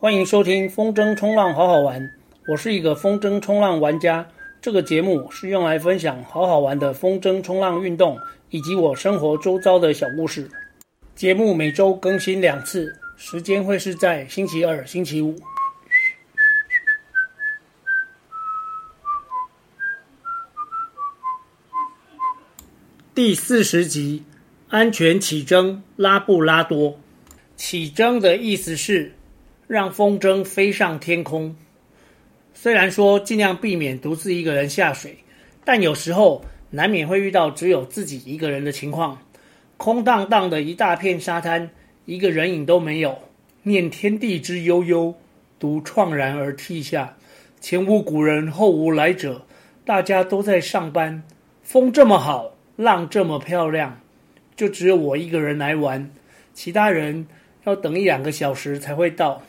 欢迎收听风筝冲浪好好玩，我是一个风筝冲浪玩家。这个节目是用来分享好好玩的风筝冲浪运动，以及我生活周遭的小故事。节目每周更新两次，时间会是在星期二、星期五。第四十集，安全起征拉布拉多。起征的意思是让风筝飞上天空。虽然说尽量避免独自一个人下水，但有时候难免会遇到只有自己一个人的情况。空荡荡的一大片沙滩，一个人影都没有。念天地之悠悠，独怆然而涕下。前无古人，后无来者，大家都在上班。风这么好，浪这么漂亮，就只有我一个人来玩，其他人要等一两个小时才会到。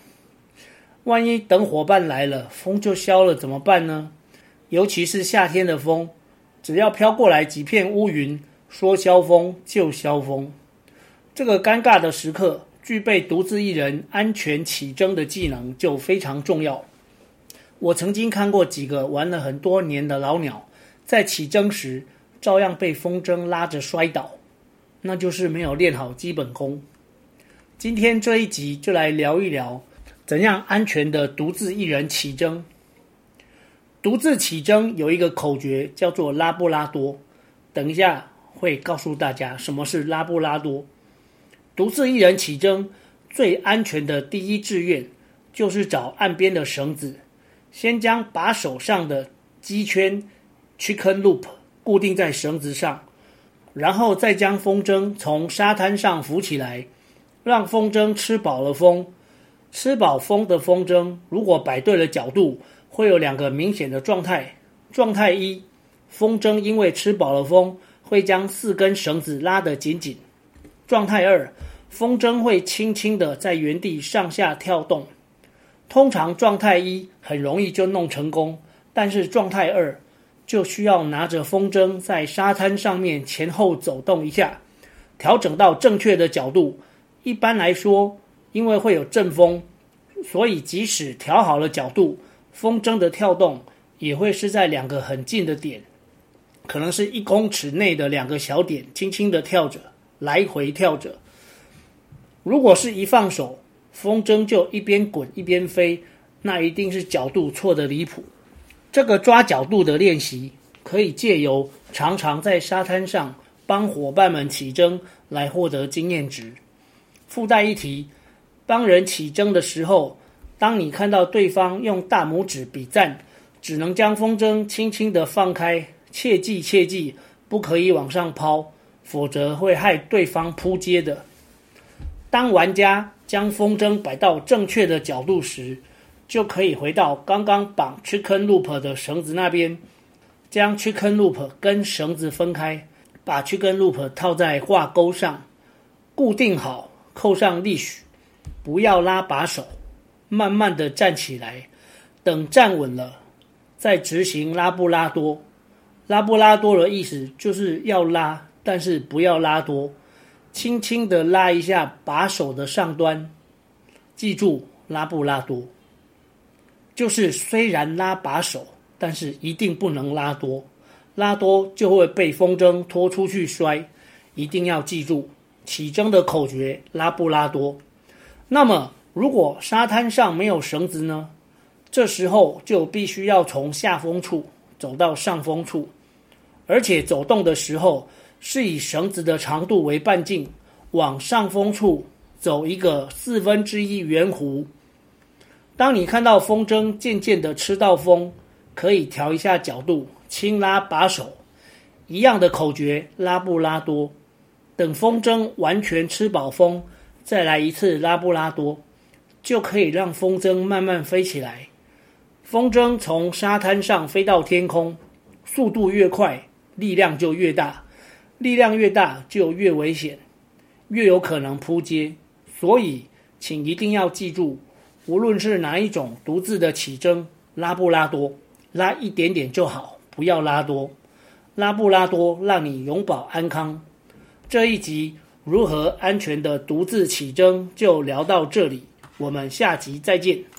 万一等伙伴来了，风就消了怎么办呢？尤其是夏天的风，只要飘过来几片乌云，说消风就消风。这个尴尬的时刻，具备独自一人安全起征的技能就非常重要。我曾经看过几个玩了很多年的老鸟，在起征时照样被风筝拉着摔倒，那就是没有练好基本功。今天这一集就来聊一聊。怎样安全的独自一人起征？独自起征有一个口诀，叫做拉布拉多。等一下会告诉大家什么是拉布拉多。独自一人起征最安全的第一志愿，就是找岸边的绳子，先将把手上的机圈 chicken loop 固定在绳子上，然后再将风筝从沙滩上浮起来，让风筝吃饱了风。吃饱风的风筝，如果摆对了角度，会有两个明显的状态。状态一，风筝因为吃饱了风，会将四根绳子拉得紧紧。状态二，风筝会轻轻地在原地上下跳动。通常状态一很容易就弄成功，但是状态二就需要拿着风筝在沙滩上面前后走动一下，调整到正确的角度。一般来说，因为会有阵风，所以即使调好了角度，风筝的跳动也会是在两个很近的点，可能是一公尺内的两个小点，轻轻的跳着，来回跳着。如果是一放手，风筝就一边滚一边飞，那一定是角度错得离谱。这个抓角度的练习，可以借由常常在沙滩上帮伙伴们起筝来获得经验值。附带一提。帮人起筝的时候，当你看到对方用大拇指比赞，只能将风筝轻轻地放开，切记切记，不可以往上抛，否则会害对方扑街的。当玩家将风筝摆到正确的角度时，就可以回到刚刚绑 chicken loop 的绳子那边，将 chicken loop 跟绳子分开，把 chicken loop 套在挂钩上，固定好，扣上立许。不要拉把手，慢慢的站起来，等站稳了，再执行拉布拉多。拉布拉多的意思就是要拉，但是不要拉多，轻轻的拉一下把手的上端。记住，拉布拉多，就是虽然拉把手，但是一定不能拉多，拉多就会被风筝拖出去摔。一定要记住起筝的口诀：拉布拉多。那么，如果沙滩上没有绳子呢？这时候就必须要从下风处走到上风处，而且走动的时候是以绳子的长度为半径，往上风处走一个四分之一圆弧。当你看到风筝渐渐的吃到风，可以调一下角度，轻拉把手，一样的口诀，拉布拉多。等风筝完全吃饱风。再来一次拉布拉多，就可以让风筝慢慢飞起来。风筝从沙滩上飞到天空，速度越快，力量就越大，力量越大就越危险，越有可能扑街。所以，请一定要记住，无论是哪一种独自的起征，拉布拉多，拉一点点就好，不要拉多。拉布拉多让你永保安康。这一集。如何安全的独自起征，就聊到这里。我们下集再见。